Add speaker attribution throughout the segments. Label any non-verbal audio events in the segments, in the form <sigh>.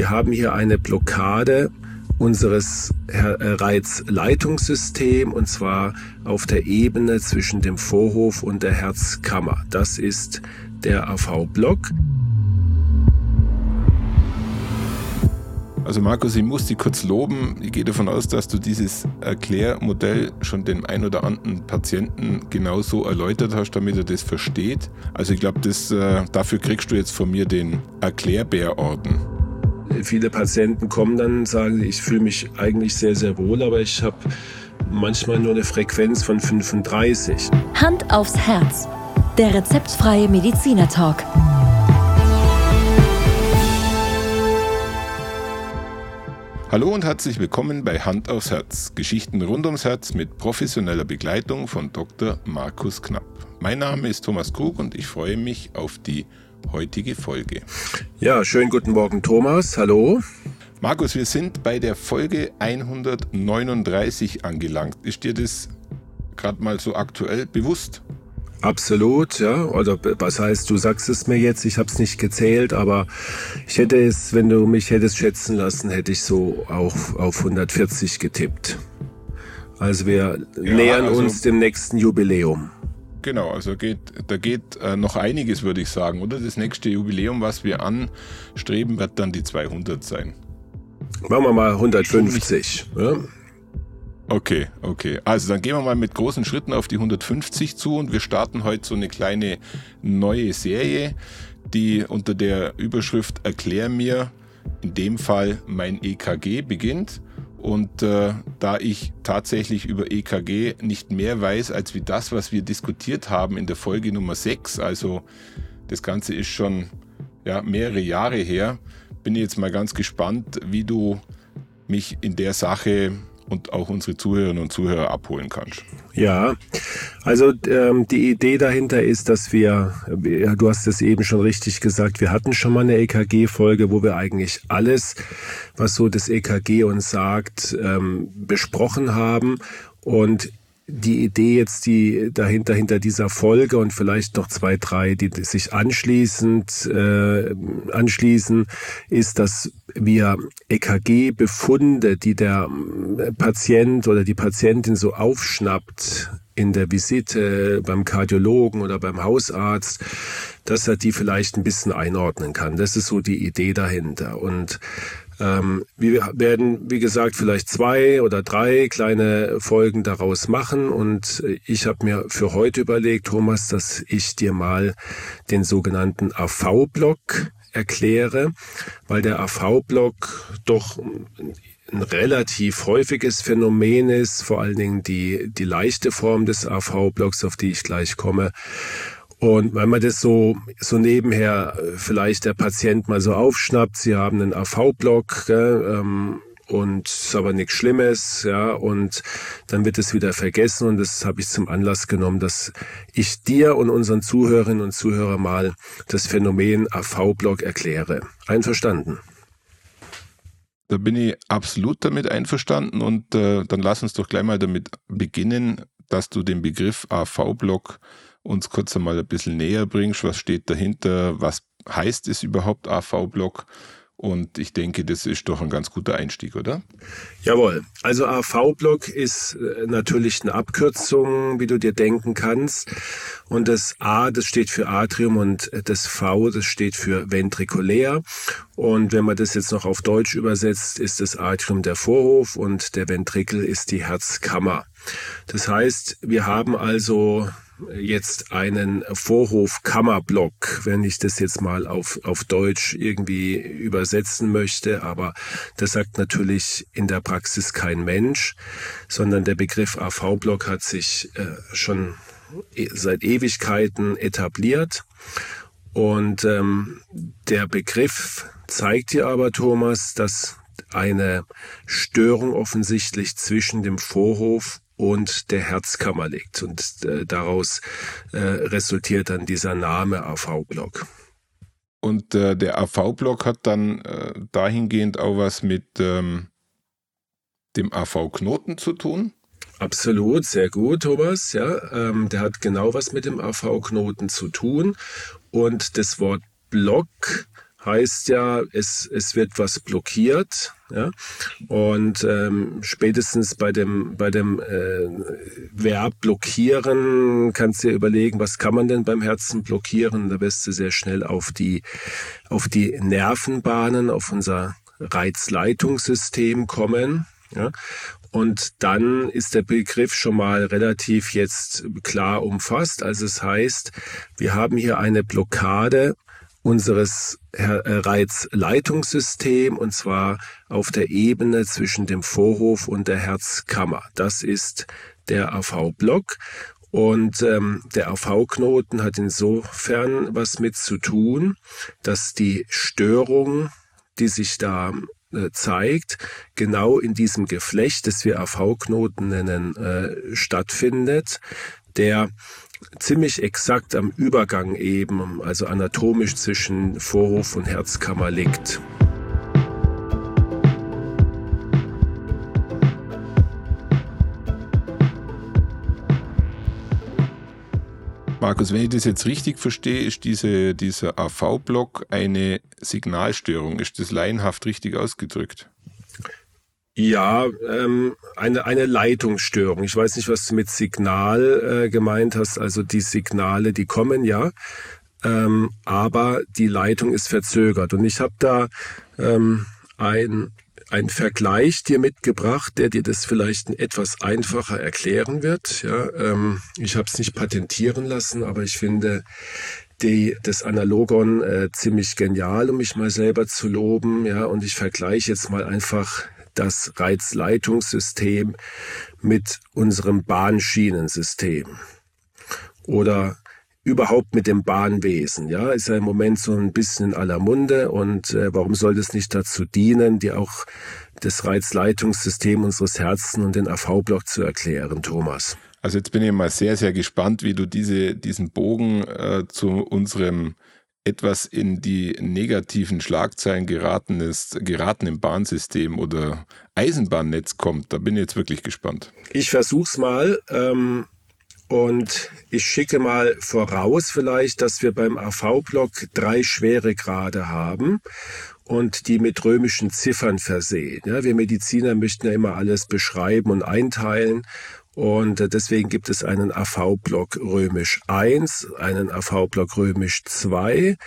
Speaker 1: Wir haben hier eine Blockade unseres Reizleitungssystems und zwar auf der Ebene zwischen dem Vorhof und der Herzkammer. Das ist der AV-Block.
Speaker 2: Also Markus, ich muss dich kurz loben. Ich gehe davon aus, dass du dieses Erklärmodell schon dem ein oder anderen Patienten genauso erläutert hast, damit er das versteht. Also ich glaube, äh, dafür kriegst du jetzt von mir den Erklärbärorden.
Speaker 1: Viele Patienten kommen dann und sagen, ich fühle mich eigentlich sehr, sehr wohl, aber ich habe manchmal nur eine Frequenz von 35.
Speaker 3: Hand aufs Herz. Der rezeptfreie Mediziner Talk.
Speaker 2: Hallo und herzlich willkommen bei Hand aufs Herz. Geschichten rund ums Herz mit professioneller Begleitung von Dr. Markus Knapp. Mein Name ist Thomas Krug und ich freue mich auf die heutige Folge.
Speaker 1: Ja, schönen guten Morgen, Thomas. Hallo.
Speaker 2: Markus, wir sind bei der Folge 139 angelangt. Ist dir das gerade mal so aktuell bewusst?
Speaker 1: Absolut, ja. Oder was heißt, du sagst es mir jetzt, ich habe es nicht gezählt, aber ich hätte es, wenn du mich hättest schätzen lassen, hätte ich so auch auf 140 getippt. Also wir ja, nähern also uns dem nächsten Jubiläum.
Speaker 2: Genau, also geht, da geht äh, noch einiges, würde ich sagen, oder? Das nächste Jubiläum, was wir anstreben, wird dann die 200 sein.
Speaker 1: Machen wir mal 150. Ja?
Speaker 2: Okay, okay. Also dann gehen wir mal mit großen Schritten auf die 150 zu und wir starten heute so eine kleine neue Serie, die unter der Überschrift Erklär mir, in dem Fall mein EKG beginnt. Und äh, da ich tatsächlich über EKG nicht mehr weiß als wie das, was wir diskutiert haben in der Folge Nummer 6, also das Ganze ist schon ja, mehrere Jahre her, bin ich jetzt mal ganz gespannt, wie du mich in der Sache und auch unsere Zuhörerinnen und Zuhörer abholen kannst.
Speaker 1: Ja, also ähm, die Idee dahinter ist, dass wir, ja, du hast es eben schon richtig gesagt, wir hatten schon mal eine EKG-Folge, wo wir eigentlich alles, was so das EKG uns sagt, ähm, besprochen haben. Und die Idee jetzt, die dahinter hinter dieser Folge und vielleicht noch zwei, drei, die sich anschließend äh, anschließen, ist, dass wir EKG-Befunde, die der äh, Patient oder die Patientin so aufschnappt in der Visite beim Kardiologen oder beim Hausarzt, dass er die vielleicht ein bisschen einordnen kann. Das ist so die Idee dahinter. Und ähm, wir werden, wie gesagt, vielleicht zwei oder drei kleine Folgen daraus machen und ich habe mir für heute überlegt, Thomas, dass ich dir mal den sogenannten AV-Block erkläre, weil der AV-Block doch ein relativ häufiges Phänomen ist, vor allen Dingen die, die leichte Form des AV-Blocks, auf die ich gleich komme. Und wenn man das so, so nebenher äh, vielleicht der Patient mal so aufschnappt, sie haben einen AV-Block, ähm, und ist aber nichts Schlimmes, ja, und dann wird es wieder vergessen und das habe ich zum Anlass genommen, dass ich dir und unseren Zuhörerinnen und Zuhörern mal das Phänomen AV-Block erkläre. Einverstanden?
Speaker 2: Da bin ich absolut damit einverstanden und äh, dann lass uns doch gleich mal damit beginnen, dass du den Begriff AV-Block uns kurz einmal ein bisschen näher bringst. Was steht dahinter? Was heißt es überhaupt AV-Block? Und ich denke, das ist doch ein ganz guter Einstieg, oder?
Speaker 1: Jawohl. Also AV-Block ist äh, natürlich eine Abkürzung, wie du dir denken kannst. Und das A, das steht für Atrium und das V, das steht für ventrikulär. Und wenn man das jetzt noch auf Deutsch übersetzt, ist das Atrium der Vorhof und der Ventrikel ist die Herzkammer. Das heißt, wir haben also jetzt einen Vorhofkammerblock, wenn ich das jetzt mal auf, auf Deutsch irgendwie übersetzen möchte. Aber das sagt natürlich in der Praxis kein Mensch, sondern der Begriff AV-Block hat sich äh, schon e, seit Ewigkeiten etabliert. Und ähm, der Begriff zeigt dir aber, Thomas, dass eine Störung offensichtlich zwischen dem Vorhof und der Herzkammer liegt. Und äh, daraus äh, resultiert dann dieser Name AV-Block.
Speaker 2: Und äh, der AV-Block hat dann äh, dahingehend auch was mit ähm, dem AV-Knoten zu tun?
Speaker 1: Absolut, sehr gut, Thomas. Ja, ähm, der hat genau was mit dem AV-Knoten zu tun. Und das Wort Block heißt ja, es, es wird was blockiert. Ja? Und ähm, spätestens bei dem, bei dem äh, Verb blockieren kannst du dir überlegen, was kann man denn beim Herzen blockieren? Da wirst du sehr schnell auf die, auf die Nervenbahnen, auf unser Reizleitungssystem kommen. Ja? Und dann ist der Begriff schon mal relativ jetzt klar umfasst. Also es heißt, wir haben hier eine Blockade unseres äh, Reizleitungssystems und zwar auf der Ebene zwischen dem Vorhof und der Herzkammer. Das ist der AV-Block und ähm, der AV-Knoten hat insofern was mit zu tun, dass die Störung, die sich da äh, zeigt, genau in diesem Geflecht, das wir AV-Knoten nennen, äh, stattfindet, der ziemlich exakt am Übergang eben, also anatomisch zwischen Vorhof und Herzkammer liegt.
Speaker 2: Markus, wenn ich das jetzt richtig verstehe, ist diese, dieser AV-Block eine Signalstörung. Ist das laienhaft richtig ausgedrückt?
Speaker 1: Ja, ähm, eine, eine Leitungsstörung. Ich weiß nicht, was du mit Signal äh, gemeint hast. Also die Signale, die kommen ja, ähm, aber die Leitung ist verzögert. Und ich habe da ähm, ein, ein Vergleich dir mitgebracht, der dir das vielleicht etwas einfacher erklären wird. Ja, ähm, ich habe es nicht patentieren lassen, aber ich finde die, das Analogon äh, ziemlich genial, um mich mal selber zu loben. Ja, und ich vergleiche jetzt mal einfach das Reizleitungssystem mit unserem Bahnschienensystem oder überhaupt mit dem Bahnwesen. Ja, ist ja im Moment so ein bisschen in aller Munde und äh, warum soll das nicht dazu dienen, die auch das Reizleitungssystem unseres Herzens und den AV-Block zu erklären, Thomas?
Speaker 2: Also jetzt bin ich mal sehr, sehr gespannt, wie du diese, diesen Bogen äh, zu unserem etwas in die negativen Schlagzeilen geratenes, geraten im Bahnsystem oder Eisenbahnnetz kommt. Da bin ich jetzt wirklich gespannt.
Speaker 1: Ich versuch's mal. Ähm und ich schicke mal voraus vielleicht, dass wir beim AV-Block drei Schweregrade haben und die mit römischen Ziffern versehen. Ja, wir Mediziner möchten ja immer alles beschreiben und einteilen. Und äh, deswegen gibt es einen AV-Block römisch 1, einen AV-Block römisch 2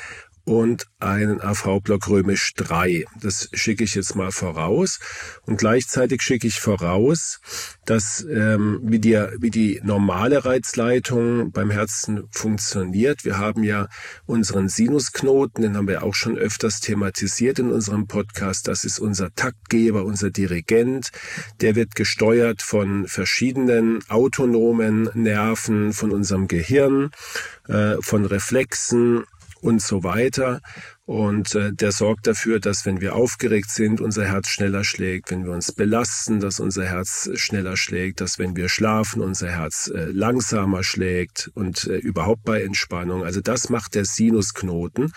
Speaker 1: und einen AV-Block römisch 3. Das schicke ich jetzt mal voraus. Und gleichzeitig schicke ich voraus, dass ähm, wie, die, wie die normale Reizleitung beim Herzen funktioniert. Wir haben ja unseren Sinusknoten, den haben wir auch schon öfters thematisiert in unserem Podcast. Das ist unser Taktgeber, unser Dirigent. Der wird gesteuert von verschiedenen autonomen Nerven, von unserem Gehirn, äh, von Reflexen und so weiter. Und äh, der sorgt dafür, dass wenn wir aufgeregt sind, unser Herz schneller schlägt, wenn wir uns belasten, dass unser Herz schneller schlägt, dass wenn wir schlafen, unser Herz äh, langsamer schlägt und äh, überhaupt bei Entspannung. Also das macht der Sinusknoten.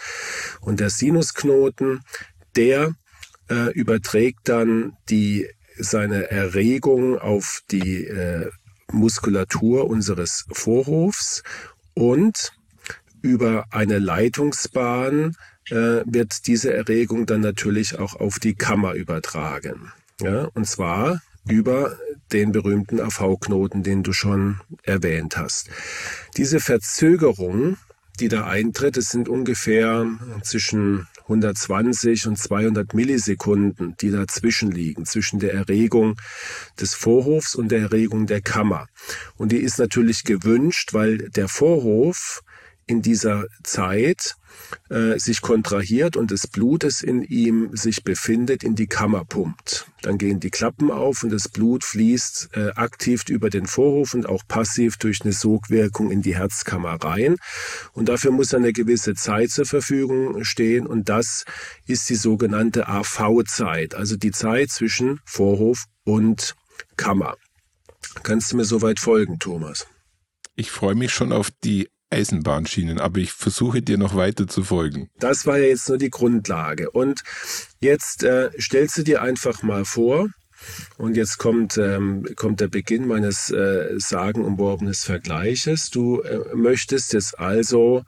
Speaker 1: Und der Sinusknoten, der äh, überträgt dann die seine Erregung auf die äh, Muskulatur unseres Vorhofs und über eine Leitungsbahn äh, wird diese Erregung dann natürlich auch auf die Kammer übertragen. Ja, und zwar über den berühmten AV-Knoten, den du schon erwähnt hast. Diese Verzögerung, die da eintritt, es sind ungefähr zwischen 120 und 200 Millisekunden, die dazwischen liegen, zwischen der Erregung des Vorhofs und der Erregung der Kammer. Und die ist natürlich gewünscht, weil der Vorhof in dieser Zeit äh, sich kontrahiert und das Blut, das in ihm sich befindet, in die Kammer pumpt. Dann gehen die Klappen auf und das Blut fließt äh, aktiv über den Vorhof und auch passiv durch eine Sogwirkung in die Herzkammer rein. Und dafür muss eine gewisse Zeit zur Verfügung stehen und das ist die sogenannte AV-Zeit, also die Zeit zwischen Vorhof und Kammer. Kannst du mir soweit folgen, Thomas?
Speaker 2: Ich freue mich schon auf die Eisenbahnschienen, aber ich versuche dir noch weiter zu folgen.
Speaker 1: Das war ja jetzt nur die Grundlage. Und jetzt äh, stellst du dir einfach mal vor, und jetzt kommt, ähm, kommt der Beginn meines äh, sagenumworbenen Vergleiches. Du äh, möchtest jetzt also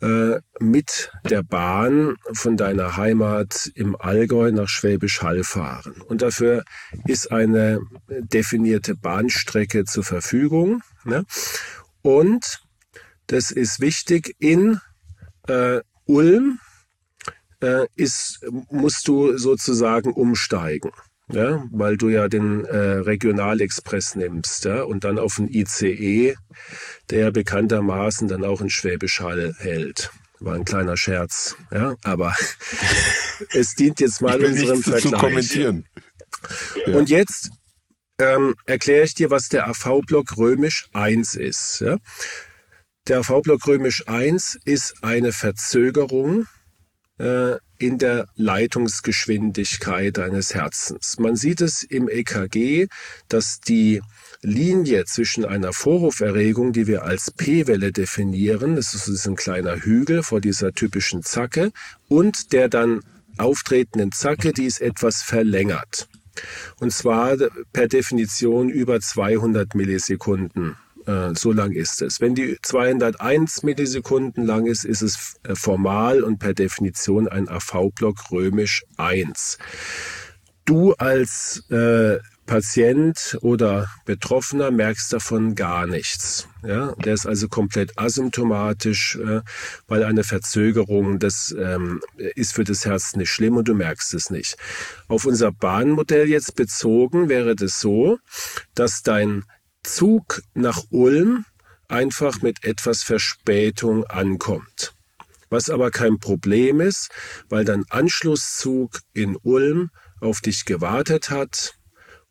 Speaker 1: äh, mit der Bahn von deiner Heimat im Allgäu nach Schwäbisch Hall fahren. Und dafür ist eine definierte Bahnstrecke zur Verfügung. Ne? Und das ist wichtig, in äh, Ulm äh, ist, musst du sozusagen umsteigen ja, weil du ja den äh, Regionalexpress nimmst ja, und dann auf den ICE, der bekanntermaßen dann auch in Schwäbisch Hall hält. War ein kleiner Scherz, ja, aber <laughs> es dient jetzt mal unserem Vergleich. Zu kommentieren. Ja. Und jetzt ähm, erkläre ich dir, was der AV-Block römisch 1 ist. Ja? Der AV-Block römisch 1 ist eine Verzögerung äh, in der Leitungsgeschwindigkeit eines Herzens. Man sieht es im EKG, dass die Linie zwischen einer Vorhoferregung, die wir als P-Welle definieren, das ist ein kleiner Hügel vor dieser typischen Zacke, und der dann auftretenden Zacke, die ist etwas verlängert. Und zwar per Definition über 200 Millisekunden so lang ist es. Wenn die 201 Millisekunden lang ist, ist es äh, formal und per Definition ein AV-Block römisch 1. Du als äh, Patient oder Betroffener merkst davon gar nichts. Ja, der ist also komplett asymptomatisch, äh, weil eine Verzögerung, das ähm, ist für das Herz nicht schlimm und du merkst es nicht. Auf unser Bahnmodell jetzt bezogen wäre das so, dass dein Zug nach Ulm einfach mit etwas Verspätung ankommt. Was aber kein Problem ist, weil dein Anschlusszug in Ulm auf dich gewartet hat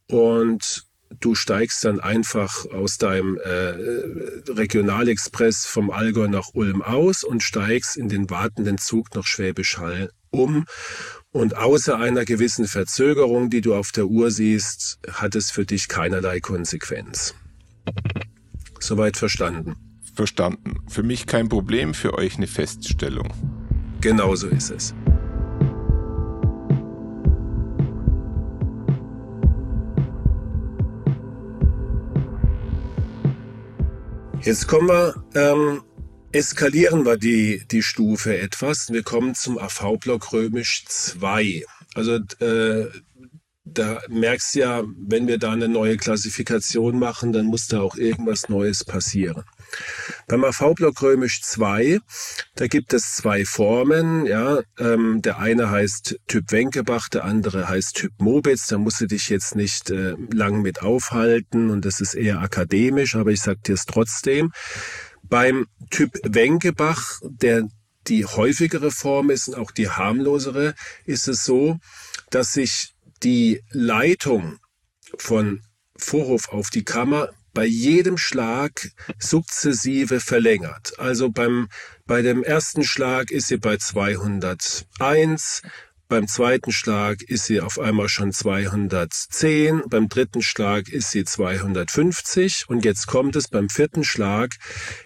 Speaker 1: und du steigst dann einfach aus deinem äh, Regionalexpress vom Allgäu nach Ulm aus und steigst in den wartenden Zug nach Schwäbisch Hall um. Und außer einer gewissen Verzögerung, die du auf der Uhr siehst, hat es für dich keinerlei Konsequenz. Soweit verstanden.
Speaker 2: Verstanden. Für mich kein Problem, für euch eine Feststellung.
Speaker 1: Genau so ist es. Jetzt kommen wir, ähm, eskalieren wir die, die Stufe etwas. Wir kommen zum AV-Block römisch 2. Also äh, da merkst du ja, wenn wir da eine neue Klassifikation machen, dann muss da auch irgendwas Neues passieren. Beim AV-Block römisch 2, da gibt es zwei Formen. Ja, ähm, der eine heißt Typ Wenkebach, der andere heißt Typ Mobitz. Da musst du dich jetzt nicht äh, lang mit aufhalten und das ist eher akademisch, aber ich sag dir es trotzdem. Beim Typ Wenkebach, der die häufigere Form ist und auch die harmlosere, ist es so, dass sich die Leitung von Vorhof auf die Kammer bei jedem Schlag sukzessive verlängert. Also beim, bei dem ersten Schlag ist sie bei 201, beim zweiten Schlag ist sie auf einmal schon 210, beim dritten Schlag ist sie 250 und jetzt kommt es, beim vierten Schlag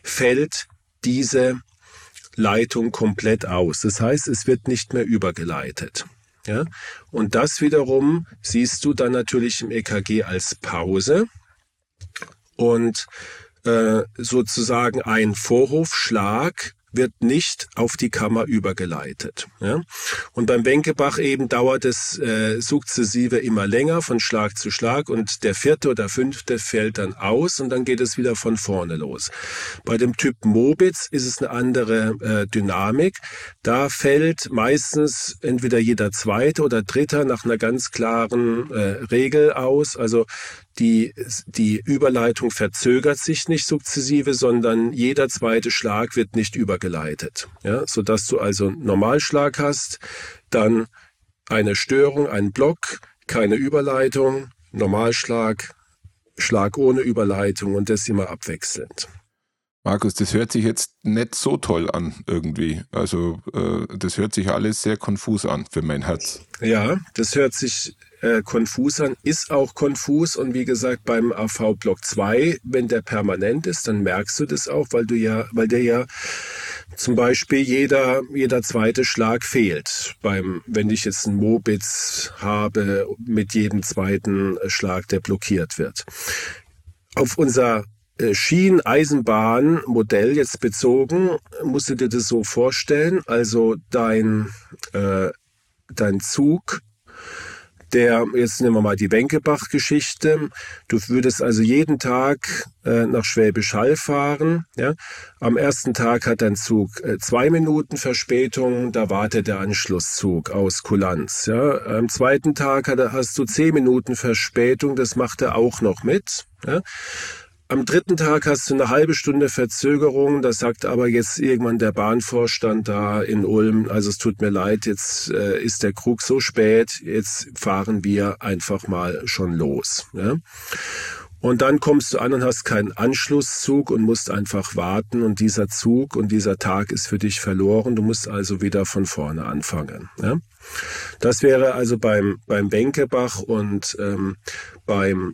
Speaker 1: fällt diese Leitung komplett aus. Das heißt, es wird nicht mehr übergeleitet. Ja? Und das wiederum siehst du dann natürlich im EKG als Pause und äh, sozusagen ein Vorhofschlag wird nicht auf die Kammer übergeleitet. Ja? Und beim Wenkebach eben dauert es äh, sukzessive immer länger von Schlag zu Schlag und der vierte oder fünfte fällt dann aus und dann geht es wieder von vorne los. Bei dem Typ Mobitz ist es eine andere äh, Dynamik. Da fällt meistens entweder jeder zweite oder dritte nach einer ganz klaren äh, Regel aus. Also die, die Überleitung verzögert sich nicht sukzessive, sondern jeder zweite Schlag wird nicht übergeleitet. Ja, sodass du also einen Normalschlag hast, dann eine Störung, ein Block, keine Überleitung, Normalschlag, Schlag ohne Überleitung und das immer abwechselnd.
Speaker 2: Markus, das hört sich jetzt nicht so toll an irgendwie. Also äh, das hört sich alles sehr konfus an für mein Herz.
Speaker 1: Ja, das hört sich äh, konfus an, ist auch konfus und wie gesagt beim AV Block 2, wenn der permanent ist, dann merkst du das auch, weil du ja, weil der ja zum Beispiel jeder, jeder zweite Schlag fehlt. Beim, wenn ich jetzt einen Mobitz habe mit jedem zweiten Schlag, der blockiert wird. Auf unser äh, Schieneisenbahnmodell jetzt bezogen, musst du dir das so vorstellen. Also dein, äh, dein Zug der, jetzt nehmen wir mal die Wenkebach-Geschichte. Du würdest also jeden Tag äh, nach Schwäbisch Hall fahren. Ja? Am ersten Tag hat dein Zug äh, zwei Minuten Verspätung, da wartet der Anschlusszug aus Kulanz. Ja? Am zweiten Tag hat, hast du zehn Minuten Verspätung, das macht er auch noch mit. Ja? Am dritten Tag hast du eine halbe Stunde Verzögerung. Das sagt aber jetzt irgendwann der Bahnvorstand da in Ulm. Also es tut mir leid, jetzt äh, ist der Krug so spät. Jetzt fahren wir einfach mal schon los. Ja? Und dann kommst du an und hast keinen Anschlusszug und musst einfach warten. Und dieser Zug und dieser Tag ist für dich verloren. Du musst also wieder von vorne anfangen. Ja? Das wäre also beim, beim Benkebach und ähm, beim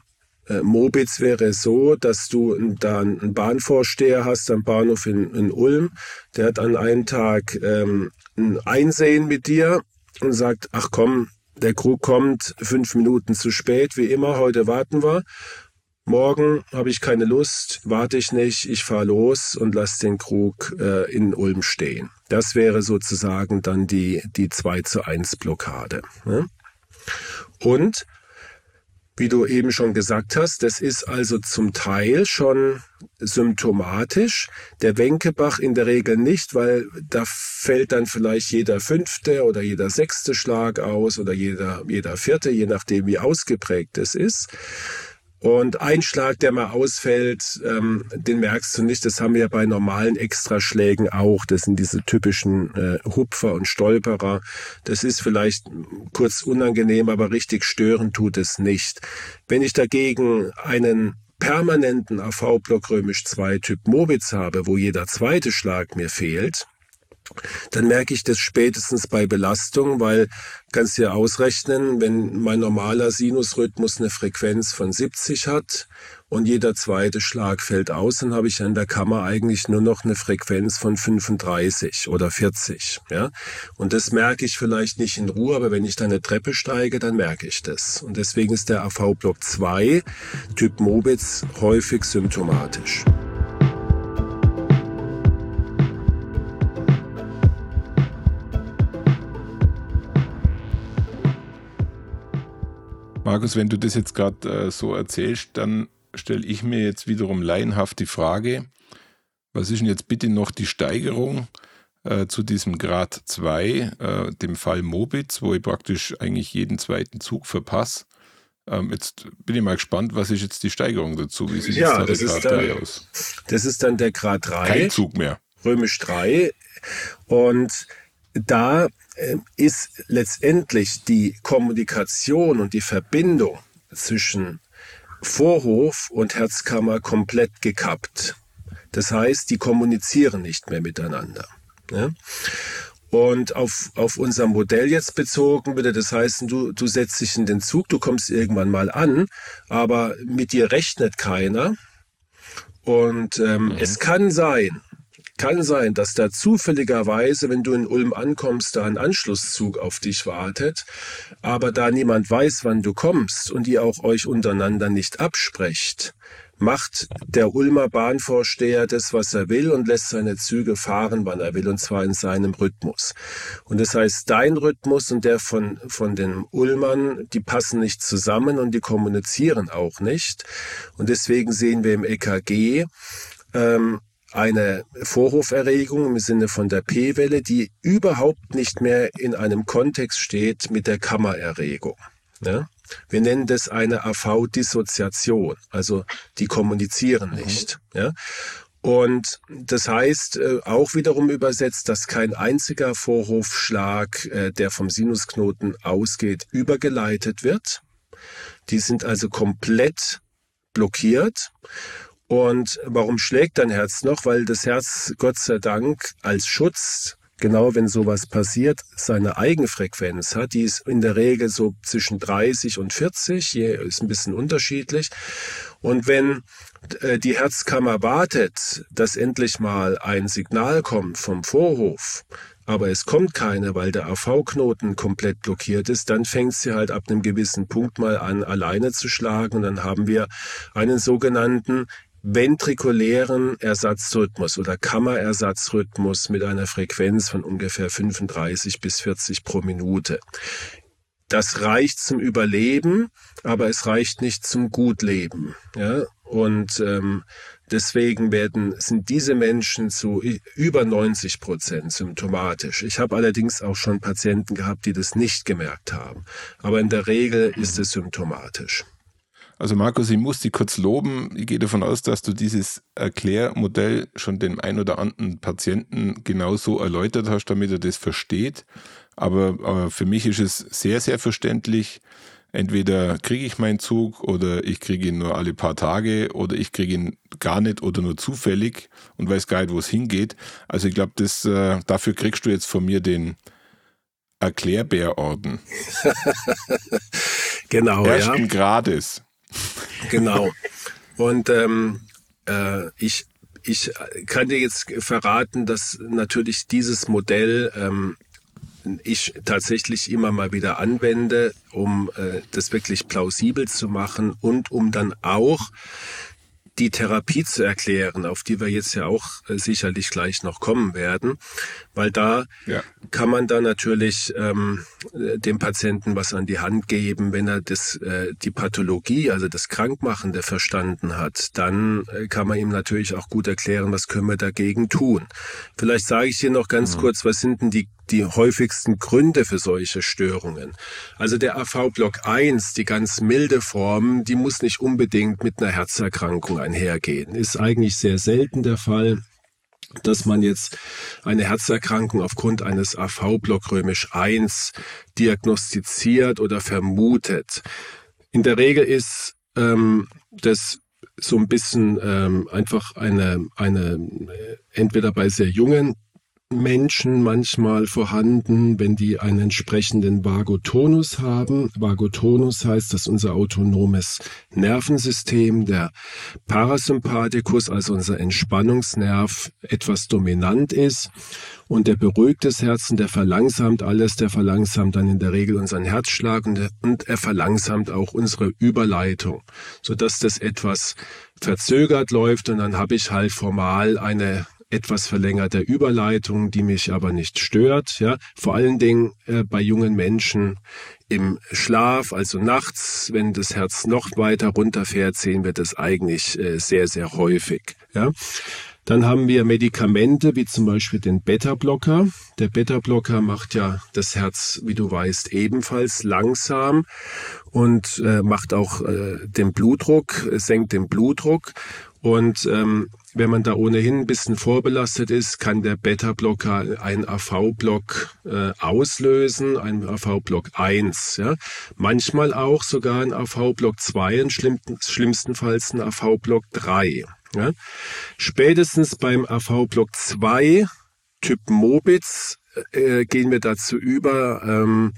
Speaker 1: äh, Mobitz wäre so, dass du da einen Bahnvorsteher hast am Bahnhof in, in Ulm. Der hat an einem Tag ähm, ein Einsehen mit dir und sagt, ach komm, der Krug kommt fünf Minuten zu spät, wie immer, heute warten wir. Morgen habe ich keine Lust, warte ich nicht, ich fahre los und lasse den Krug äh, in Ulm stehen. Das wäre sozusagen dann die, die 2 zu 1 Blockade. Ne? Und wie du eben schon gesagt hast, das ist also zum Teil schon symptomatisch. Der Wenkebach in der Regel nicht, weil da fällt dann vielleicht jeder fünfte oder jeder sechste Schlag aus oder jeder, jeder vierte, je nachdem wie ausgeprägt es ist. Und ein Schlag, der mal ausfällt, ähm, den merkst du nicht. Das haben wir bei normalen Extraschlägen auch. Das sind diese typischen äh, Hupfer und Stolperer. Das ist vielleicht kurz unangenehm, aber richtig stören tut es nicht. Wenn ich dagegen einen permanenten AV-Block römisch 2 Typ Mobitz habe, wo jeder zweite Schlag mir fehlt, dann merke ich das spätestens bei Belastung, weil kannst dir ausrechnen, wenn mein normaler Sinusrhythmus eine Frequenz von 70 hat und jeder zweite Schlag fällt aus, dann habe ich an der Kammer eigentlich nur noch eine Frequenz von 35 oder 40. Ja? Und das merke ich vielleicht nicht in Ruhe, aber wenn ich da eine Treppe steige, dann merke ich das. Und deswegen ist der AV-Block 2, Typ Mobitz, häufig symptomatisch.
Speaker 2: Markus, wenn du das jetzt gerade äh, so erzählst, dann stelle ich mir jetzt wiederum laienhaft die Frage, was ist denn jetzt bitte noch die Steigerung äh, zu diesem Grad 2, äh, dem Fall Mobitz, wo ich praktisch eigentlich jeden zweiten Zug verpasse? Ähm, jetzt bin ich mal gespannt, was ist jetzt die Steigerung dazu? Wie sieht
Speaker 1: ja, das Grad dann, 3 aus? Das ist dann der Grad 3.
Speaker 2: Kein Zug mehr.
Speaker 1: Römisch 3. Und da äh, ist letztendlich die Kommunikation und die Verbindung zwischen Vorhof und Herzkammer komplett gekappt. Das heißt, die kommunizieren nicht mehr miteinander. Ja? Und auf, auf unser Modell jetzt bezogen würde das heißen, du, du setzt dich in den Zug, du kommst irgendwann mal an, aber mit dir rechnet keiner. Und ähm, mhm. es kann sein, kann sein, dass da zufälligerweise, wenn du in Ulm ankommst, da ein Anschlusszug auf dich wartet, aber da niemand weiß, wann du kommst und ihr auch euch untereinander nicht absprecht, macht der Ulmer Bahnvorsteher das, was er will und lässt seine Züge fahren, wann er will, und zwar in seinem Rhythmus. Und das heißt, dein Rhythmus und der von, von den Ulmern, die passen nicht zusammen und die kommunizieren auch nicht. Und deswegen sehen wir im EKG, ähm, eine Vorhoferregung im Sinne von der P-Welle, die überhaupt nicht mehr in einem Kontext steht mit der Kammererregung. Ja? Wir nennen das eine AV-Dissoziation, also die kommunizieren mhm. nicht. Mhm. Ja? Und das heißt äh, auch wiederum übersetzt, dass kein einziger Vorhofschlag, äh, der vom Sinusknoten ausgeht, übergeleitet wird. Die sind also komplett blockiert und warum schlägt dein Herz noch? Weil das Herz, Gott sei Dank, als Schutz, genau wenn sowas passiert, seine Eigenfrequenz hat. Die ist in der Regel so zwischen 30 und 40, je ist ein bisschen unterschiedlich. Und wenn äh, die Herzkammer wartet, dass endlich mal ein Signal kommt vom Vorhof, aber es kommt keine, weil der AV-Knoten komplett blockiert ist, dann fängt sie halt ab einem gewissen Punkt mal an, alleine zu schlagen und dann haben wir einen sogenannten ventrikulären Ersatzrhythmus oder Kammerersatzrhythmus mit einer Frequenz von ungefähr 35 bis 40 pro Minute. Das reicht zum Überleben, aber es reicht nicht zum Gutleben. Ja? Und ähm, deswegen werden, sind diese Menschen zu über 90 Prozent symptomatisch. Ich habe allerdings auch schon Patienten gehabt, die das nicht gemerkt haben. Aber in der Regel ist es symptomatisch.
Speaker 2: Also Markus, ich muss dich kurz loben. Ich gehe davon aus, dass du dieses Erklärmodell schon dem ein oder anderen Patienten genauso erläutert hast, damit er das versteht. Aber, aber für mich ist es sehr, sehr verständlich. Entweder kriege ich meinen Zug oder ich kriege ihn nur alle paar Tage oder ich kriege ihn gar nicht oder nur zufällig und weiß gar nicht, wo es hingeht. Also ich glaube, das äh, dafür kriegst du jetzt von mir den Erklärbärorden. <laughs>
Speaker 1: genau,
Speaker 2: Ersten ja. Grades.
Speaker 1: Genau. Und ähm, äh, ich, ich kann dir jetzt verraten, dass natürlich dieses Modell ähm, ich tatsächlich immer mal wieder anwende, um äh, das wirklich plausibel zu machen und um dann auch die Therapie zu erklären, auf die wir jetzt ja auch äh, sicherlich gleich noch kommen werden, weil da ja. kann man da natürlich ähm, dem Patienten was an die Hand geben, wenn er das, äh, die Pathologie, also das Krankmachende verstanden hat, dann äh, kann man ihm natürlich auch gut erklären, was können wir dagegen tun. Vielleicht sage ich hier noch ganz mhm. kurz, was sind denn die die häufigsten Gründe für solche Störungen. Also der AV-Block 1, die ganz milde Form, die muss nicht unbedingt mit einer Herzerkrankung einhergehen. Ist eigentlich sehr selten der Fall dass man jetzt eine Herzerkrankung aufgrund eines AV-Block römisch 1 diagnostiziert oder vermutet. In der Regel ist ähm, das so ein bisschen ähm, einfach eine, eine äh, entweder bei sehr jungen Menschen manchmal vorhanden, wenn die einen entsprechenden Vagotonus haben. Vagotonus heißt, dass unser autonomes Nervensystem, der Parasympathikus, also unser Entspannungsnerv, etwas dominant ist. Und der beruhigt das Herzen, der verlangsamt alles, der verlangsamt dann in der Regel unseren Herzschlag und, und er verlangsamt auch unsere Überleitung, sodass das etwas verzögert läuft und dann habe ich halt formal eine etwas verlängerte Überleitung, die mich aber nicht stört. Ja, vor allen Dingen äh, bei jungen Menschen im Schlaf, also nachts, wenn das Herz noch weiter runterfährt, sehen wir das eigentlich äh, sehr, sehr häufig. Ja. Dann haben wir Medikamente wie zum Beispiel den Beta-Blocker. Der Beta-Blocker macht ja das Herz, wie du weißt, ebenfalls langsam und äh, macht auch äh, den Blutdruck, senkt den Blutdruck. Und ähm, wenn man da ohnehin ein bisschen vorbelastet ist, kann der Beta-Blocker einen AV-Block äh, auslösen, einen AV-Block 1. Ja? Manchmal auch sogar ein AV-Block 2 und schlimm, schlimmstenfalls ein AV-Block 3. Ja? Spätestens beim AV-Block 2 Typ Mobitz äh, gehen wir dazu über, ähm,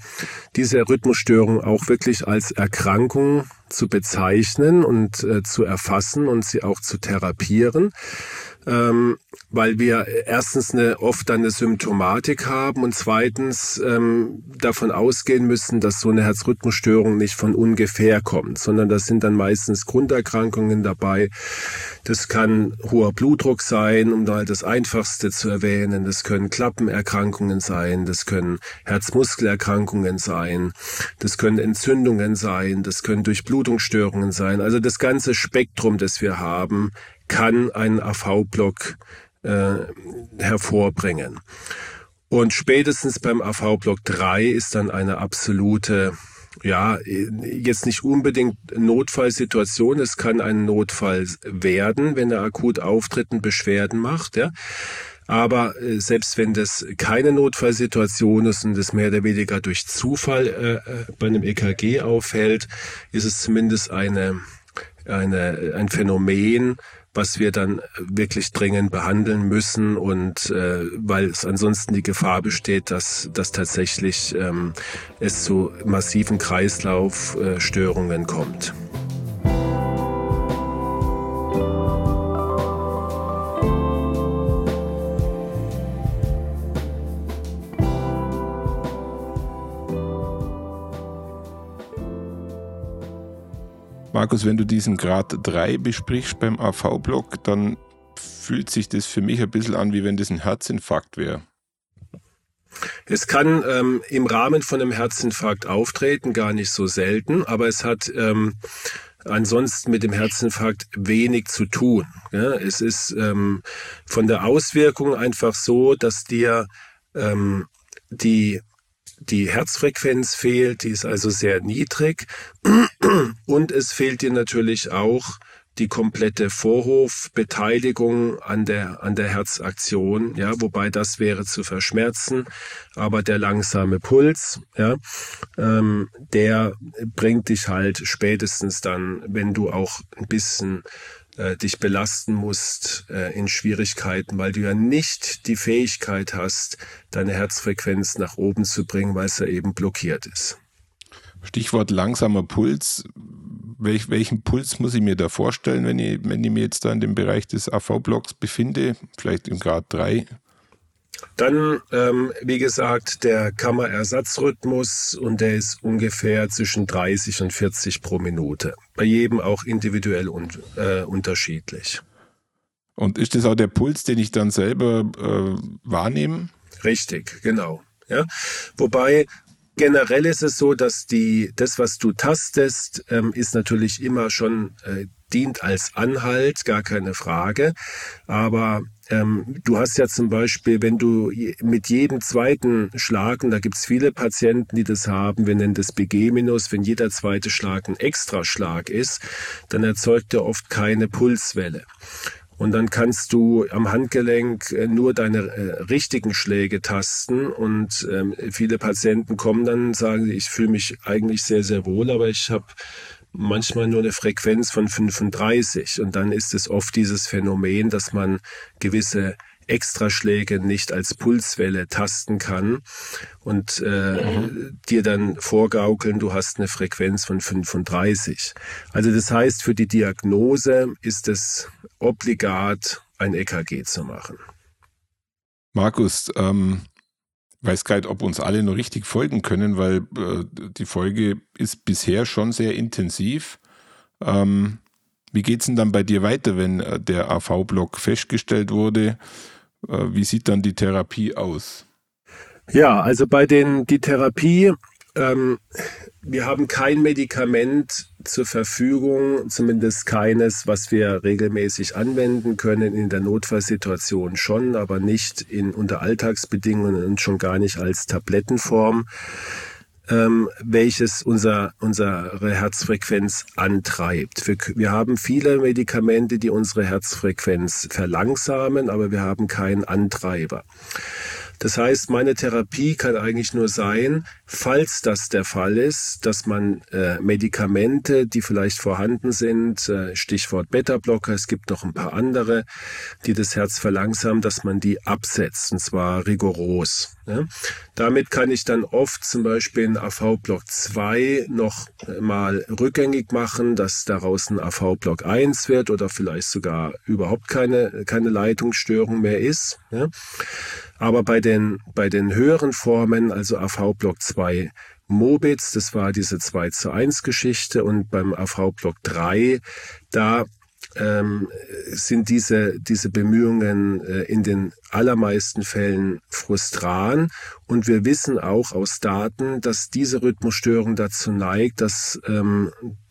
Speaker 1: diese Rhythmusstörung auch wirklich als Erkrankung zu bezeichnen und äh, zu erfassen und sie auch zu therapieren. Ähm, weil wir erstens eine, oft eine Symptomatik haben und zweitens ähm, davon ausgehen müssen, dass so eine Herzrhythmusstörung nicht von ungefähr kommt, sondern das sind dann meistens Grunderkrankungen dabei. Das kann hoher Blutdruck sein, um da das Einfachste zu erwähnen. Das können Klappenerkrankungen sein, das können Herzmuskelerkrankungen sein, das können Entzündungen sein, das können Durchblutungsstörungen sein. Also das ganze Spektrum, das wir haben, kann einen AV-Block äh, hervorbringen. Und spätestens beim AV-Block 3 ist dann eine absolute, ja, jetzt nicht unbedingt Notfallsituation. Es kann ein Notfall werden, wenn er akut auftritt und Beschwerden macht, ja. Aber äh, selbst wenn das keine Notfallsituation ist und es mehr oder weniger durch Zufall äh, äh bei einem EKG auffällt, ist es zumindest eine, eine, ein Phänomen, was wir dann wirklich dringend behandeln müssen und äh, weil es ansonsten die Gefahr besteht, dass, dass tatsächlich ähm, es zu massiven Kreislaufstörungen kommt.
Speaker 2: Markus, wenn du diesen Grad 3 besprichst beim AV-Block, dann fühlt sich das für mich ein bisschen an, wie wenn das ein Herzinfarkt wäre.
Speaker 1: Es kann ähm, im Rahmen von einem Herzinfarkt auftreten, gar nicht so selten, aber es hat ähm, ansonsten mit dem Herzinfarkt wenig zu tun. Ja, es ist ähm, von der Auswirkung einfach so, dass dir ähm, die die Herzfrequenz fehlt, die ist also sehr niedrig. <clears throat> Und es fehlt dir natürlich auch die komplette Vorhofbeteiligung an der, an der Herzaktion, ja, wobei das wäre zu verschmerzen, aber der langsame Puls, ja, ähm, der bringt dich halt spätestens dann, wenn du auch ein bisschen äh, dich belasten musst äh, in Schwierigkeiten, weil du ja nicht die Fähigkeit hast, deine Herzfrequenz nach oben zu bringen, weil es ja eben blockiert ist.
Speaker 2: Stichwort langsamer Puls welch, welchen Puls muss ich mir da vorstellen, wenn ich, wenn ich mich jetzt da in dem Bereich des AV-Blocks befinde, vielleicht im Grad 3?
Speaker 1: Dann, ähm, wie gesagt, der Kammerersatzrhythmus und der ist ungefähr zwischen 30 und 40 pro Minute. Bei jedem auch individuell und, äh, unterschiedlich.
Speaker 2: Und ist das auch der Puls, den ich dann selber äh, wahrnehme?
Speaker 1: Richtig, genau. Ja? Wobei generell ist es so, dass die, das, was du tastest, ähm, ist natürlich immer schon, äh, dient als Anhalt, gar keine Frage. Aber ähm, du hast ja zum Beispiel, wenn du mit jedem zweiten Schlag, und da gibt's viele Patienten, die das haben, wir nennen das BG-, wenn jeder zweite Schlag ein Extraschlag ist, dann erzeugt er oft keine Pulswelle. Und dann kannst du am Handgelenk äh, nur deine äh, richtigen Schläge tasten. Und ähm, viele Patienten kommen dann und sagen, ich fühle mich eigentlich sehr, sehr wohl, aber ich habe manchmal nur eine Frequenz von 35. Und dann ist es oft dieses Phänomen, dass man gewisse Extraschläge nicht als Pulswelle tasten kann und äh, mhm. dir dann vorgaukeln, du hast eine Frequenz von 35. Also das heißt, für die Diagnose ist es obligat, ein EKG zu machen.
Speaker 2: Markus, ähm, weiß gar nicht, ob uns alle noch richtig folgen können, weil äh, die Folge ist bisher schon sehr intensiv. Ähm, wie es denn dann bei dir weiter, wenn äh, der AV-Block festgestellt wurde? Äh, wie sieht dann die Therapie aus?
Speaker 1: Ja, also bei den die Therapie, ähm, wir haben kein Medikament zur Verfügung, zumindest keines, was wir regelmäßig anwenden können. In der Notfallsituation schon, aber nicht in unter Alltagsbedingungen und schon gar nicht als Tablettenform ähm, welches unser, unsere Herzfrequenz antreibt. Wir, wir haben viele Medikamente, die unsere Herzfrequenz verlangsamen, aber wir haben keinen Antreiber. Das heißt, meine Therapie kann eigentlich nur sein, falls das der Fall ist, dass man äh, Medikamente, die vielleicht vorhanden sind, äh, Stichwort Beta-Blocker, es gibt noch ein paar andere, die das Herz verlangsamen, dass man die absetzt, und zwar rigoros. Ja. Damit kann ich dann oft zum Beispiel in AV-Block 2 noch mal rückgängig machen, dass daraus ein AV-Block 1 wird oder vielleicht sogar überhaupt keine, keine Leitungsstörung mehr ist. Ja. Aber bei den, bei den höheren Formen, also AV-Block 2 Mobitz, das war diese 2 zu 1 Geschichte und beim AV-Block 3, da ähm, sind diese, diese Bemühungen äh, in den allermeisten Fällen frustran. Und wir wissen auch aus Daten, dass diese Rhythmusstörung dazu neigt, dass ähm,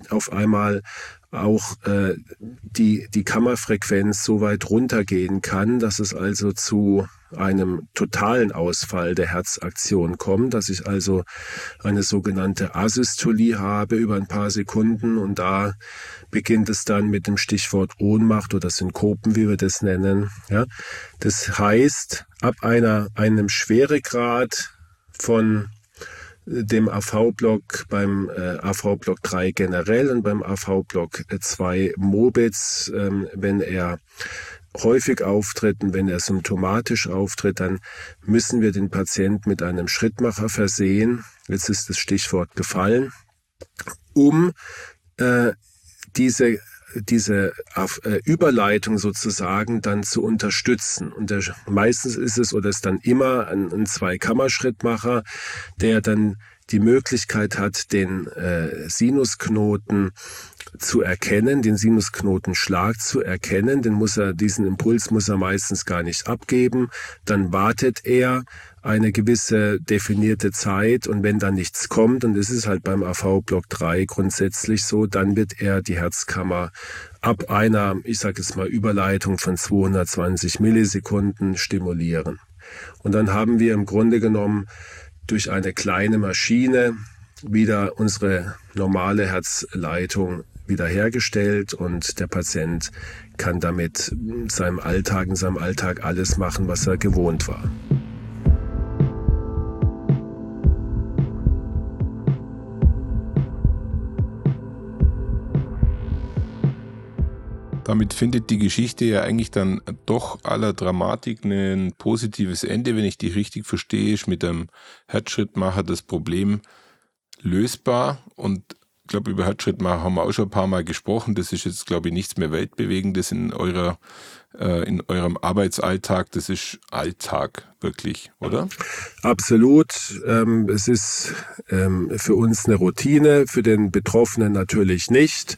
Speaker 1: auf einmal auch äh, die, die Kammerfrequenz so weit runtergehen kann, dass es also zu einem totalen Ausfall der Herzaktion kommt, dass ich also eine sogenannte Asystolie habe über ein paar Sekunden und da beginnt es dann mit dem Stichwort Ohnmacht oder Synkopen, wie wir das nennen. Ja, das heißt, ab einer, einem Schweregrad von dem AV-Block beim äh, AV-Block 3 generell und beim AV-Block 2 Mobitz, ähm, wenn er häufig auftritt und wenn er symptomatisch auftritt, dann müssen wir den Patienten mit einem Schrittmacher versehen. Jetzt ist das Stichwort gefallen, um äh, diese diese äh, Überleitung sozusagen dann zu unterstützen. Und der, meistens ist es oder ist dann immer ein, ein Zweikammerschrittmacher, der dann die Möglichkeit hat, den äh, Sinusknoten zu erkennen, den Sinusknotenschlag zu erkennen. Den muss er, diesen Impuls muss er meistens gar nicht abgeben. Dann wartet er eine gewisse definierte Zeit und wenn dann nichts kommt, und es ist halt beim AV Block 3 grundsätzlich so, dann wird er die Herzkammer ab einer, ich sage jetzt mal, Überleitung von 220 Millisekunden stimulieren. Und dann haben wir im Grunde genommen durch eine kleine Maschine wieder unsere normale Herzleitung wiederhergestellt und der Patient kann damit in seinem Alltag, in seinem Alltag alles machen, was er gewohnt war.
Speaker 2: Damit findet die Geschichte ja eigentlich dann doch aller Dramatik ein positives Ende, wenn ich die richtig verstehe, ist mit dem Herzschrittmacher das Problem lösbar und ich glaube, über Herzschrittmacher haben wir auch schon ein paar Mal gesprochen. Das ist jetzt, glaube ich, nichts mehr Weltbewegendes in eurer äh, in eurem Arbeitsalltag. Das ist Alltag wirklich, oder?
Speaker 1: Absolut. Ähm, es ist ähm, für uns eine Routine, für den Betroffenen natürlich nicht.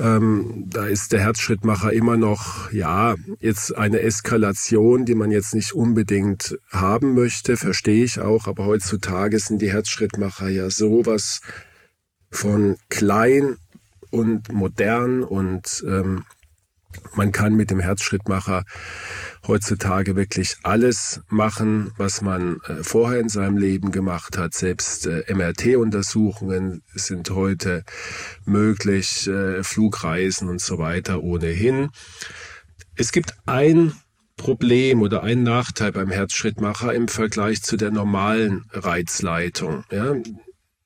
Speaker 1: Ähm, da ist der Herzschrittmacher immer noch, ja, jetzt eine Eskalation, die man jetzt nicht unbedingt haben möchte, verstehe ich auch, aber heutzutage sind die Herzschrittmacher ja sowas von klein und modern und ähm, man kann mit dem Herzschrittmacher heutzutage wirklich alles machen, was man äh, vorher in seinem Leben gemacht hat. Selbst äh, MRT-Untersuchungen sind heute möglich, äh, Flugreisen und so weiter ohnehin. Es gibt ein Problem oder ein Nachteil beim Herzschrittmacher im Vergleich zu der normalen Reizleitung. Ja,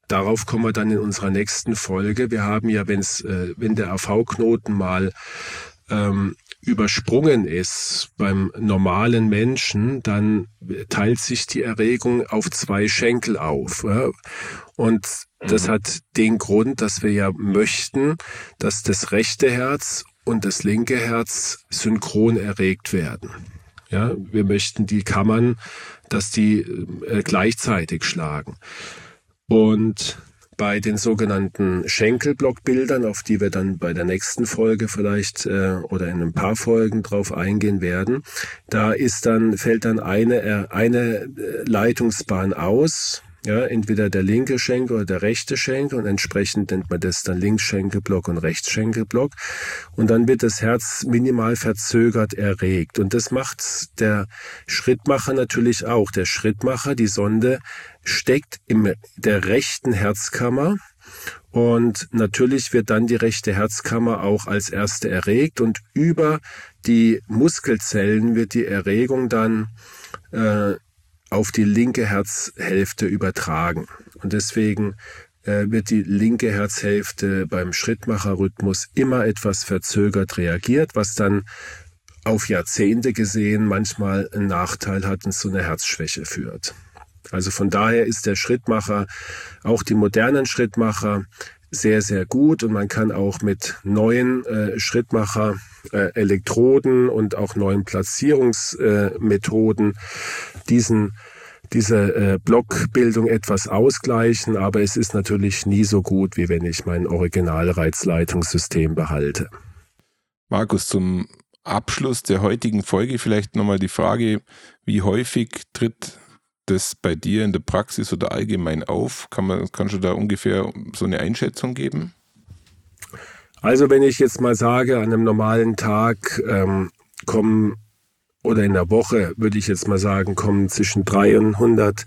Speaker 1: Darauf kommen wir dann in unserer nächsten Folge. Wir haben ja, wenn's, äh, wenn der AV-Knoten mal ähm, übersprungen ist beim normalen Menschen, dann teilt sich die Erregung auf zwei Schenkel auf. Ja? Und das mhm. hat den Grund, dass wir ja möchten, dass das rechte Herz und das linke Herz synchron erregt werden. Ja, wir möchten die Kammern, dass die äh, gleichzeitig schlagen. Und bei den sogenannten Schenkelblockbildern, auf die wir dann bei der nächsten Folge vielleicht äh, oder in ein paar Folgen drauf eingehen werden, da ist dann fällt dann eine äh, eine äh, Leitungsbahn aus ja, entweder der linke Schenkel oder der rechte Schenkel und entsprechend nennt man das dann Linksschenkelblock und Rechtsschenkelblock. Und dann wird das Herz minimal verzögert erregt. Und das macht der Schrittmacher natürlich auch. Der Schrittmacher, die Sonde, steckt in der rechten Herzkammer. Und natürlich wird dann die rechte Herzkammer auch als erste erregt und über die Muskelzellen wird die Erregung dann äh, auf die linke Herzhälfte übertragen. Und deswegen äh, wird die linke Herzhälfte beim Schrittmacherrhythmus immer etwas verzögert reagiert, was dann auf Jahrzehnte gesehen manchmal einen Nachteil hat und zu einer Herzschwäche führt. Also von daher ist der Schrittmacher, auch die modernen Schrittmacher, sehr, sehr gut und man kann auch mit neuen äh, Schrittmacher äh, Elektroden und auch neuen Platzierungsmethoden äh, diesen diese äh, Blockbildung etwas ausgleichen, aber es ist natürlich nie so gut, wie wenn ich mein Originalreizleitungssystem behalte.
Speaker 2: Markus, zum Abschluss der heutigen Folge vielleicht nochmal die Frage, wie häufig tritt das bei dir in der Praxis oder allgemein auf? Kann man, kannst du da ungefähr so eine Einschätzung geben?
Speaker 1: Also wenn ich jetzt mal sage, an einem normalen Tag ähm, kommen oder in der Woche würde ich jetzt mal sagen, kommen zwischen 300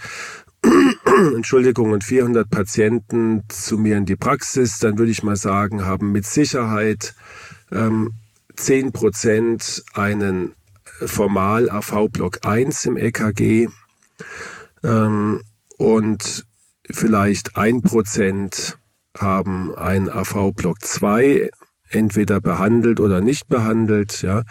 Speaker 1: <clears throat> Entschuldigung, und 400 Patienten zu mir in die Praxis, dann würde ich mal sagen, haben mit Sicherheit ähm, 10 Prozent einen Formal AV-Block 1 im EKG ähm, und vielleicht ein Prozent haben ein AV-Block 2 entweder behandelt oder nicht behandelt, ja,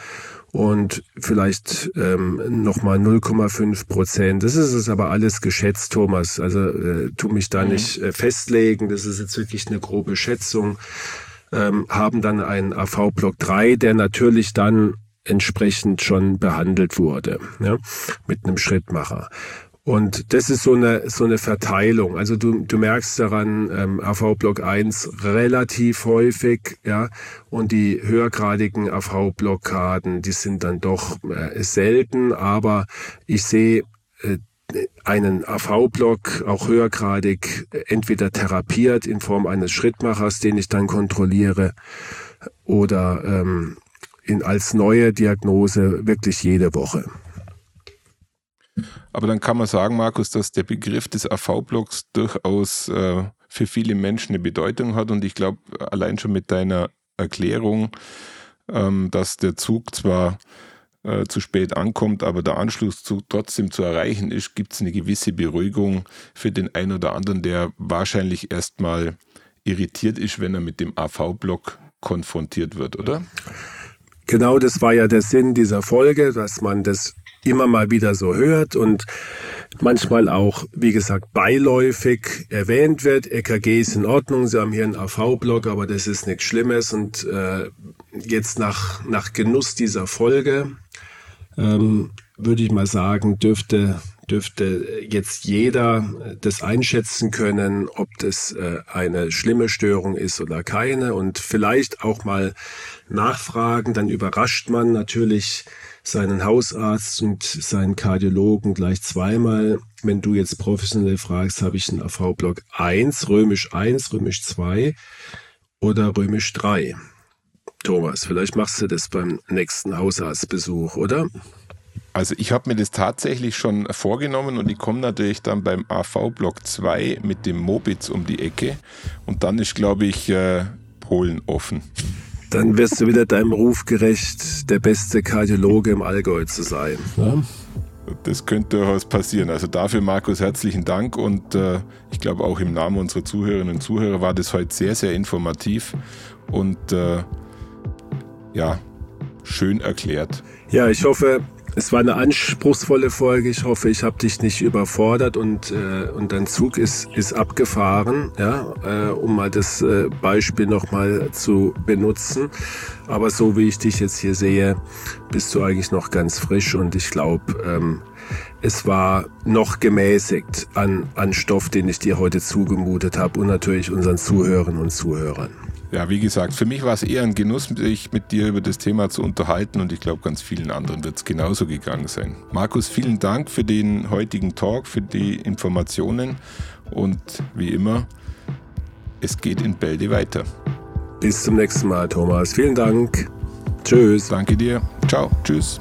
Speaker 1: und vielleicht ähm, nochmal 0,5 Prozent. Das ist es aber alles geschätzt, Thomas. Also äh, tu mich da mhm. nicht äh, festlegen. Das ist jetzt wirklich eine grobe Schätzung. Ähm, haben dann einen AV-Block 3, der natürlich dann entsprechend schon behandelt wurde, ja, mit einem Schrittmacher. Und das ist so eine, so eine Verteilung. Also du, du merkst daran, ähm, AV-Block 1 relativ häufig, ja, und die höhergradigen AV-Blockaden, die sind dann doch äh, selten, aber ich sehe äh, einen AV-Block auch höhergradig entweder therapiert in Form eines Schrittmachers, den ich dann kontrolliere, oder ähm, in, als neue Diagnose wirklich jede Woche.
Speaker 2: Aber dann kann man sagen, Markus, dass der Begriff des AV-Blocks durchaus äh, für viele Menschen eine Bedeutung hat. Und ich glaube, allein schon mit deiner Erklärung, ähm, dass der Zug zwar äh, zu spät ankommt, aber der Anschluss zu, trotzdem zu erreichen ist, gibt es eine gewisse Beruhigung für den einen oder anderen, der wahrscheinlich erstmal irritiert ist, wenn er mit dem AV-Block konfrontiert wird, oder?
Speaker 1: Genau das war ja der Sinn dieser Folge, dass man das immer mal wieder so hört und manchmal auch, wie gesagt, beiläufig erwähnt wird. EKG ist in Ordnung, Sie haben hier einen AV-Block, aber das ist nichts Schlimmes. Und äh, jetzt nach, nach Genuss dieser Folge ähm, würde ich mal sagen, dürfte dürfte jetzt jeder das einschätzen können, ob das äh, eine schlimme Störung ist oder keine und vielleicht auch mal nachfragen. Dann überrascht man natürlich seinen Hausarzt und seinen Kardiologen gleich zweimal. Wenn du jetzt professionell fragst, habe ich einen AV-Block 1, römisch 1, römisch 2 oder römisch 3. Thomas, vielleicht machst du das beim nächsten Hausarztbesuch, oder?
Speaker 2: Also ich habe mir das tatsächlich schon vorgenommen und ich komme natürlich dann beim AV-Block 2 mit dem Mobitz um die Ecke und dann ist, glaube ich, äh, Polen offen.
Speaker 1: Dann wirst du wieder deinem Ruf gerecht, der beste Kardiologe im Allgäu zu sein. Ja?
Speaker 2: Das könnte durchaus passieren. Also dafür, Markus, herzlichen Dank und äh, ich glaube auch im Namen unserer Zuhörerinnen und Zuhörer war das heute sehr, sehr informativ und äh, ja, schön erklärt.
Speaker 1: Ja, ich hoffe, es war eine anspruchsvolle Folge. Ich hoffe, ich habe dich nicht überfordert und, äh, und dein Zug ist, ist abgefahren, ja, äh, um mal das äh, Beispiel nochmal zu benutzen. Aber so wie ich dich jetzt hier sehe, bist du eigentlich noch ganz frisch und ich glaube, ähm, es war noch gemäßigt an, an Stoff, den ich dir heute zugemutet habe und natürlich unseren Zuhörern und Zuhörern.
Speaker 2: Ja, wie gesagt, für mich war es eher ein Genuss, sich mit dir über das Thema zu unterhalten und ich glaube, ganz vielen anderen wird es genauso gegangen sein. Markus, vielen Dank für den heutigen Talk, für die Informationen und wie immer, es geht in Bälde weiter.
Speaker 1: Bis zum nächsten Mal, Thomas. Vielen Dank. Tschüss.
Speaker 2: Danke dir. Ciao. Tschüss.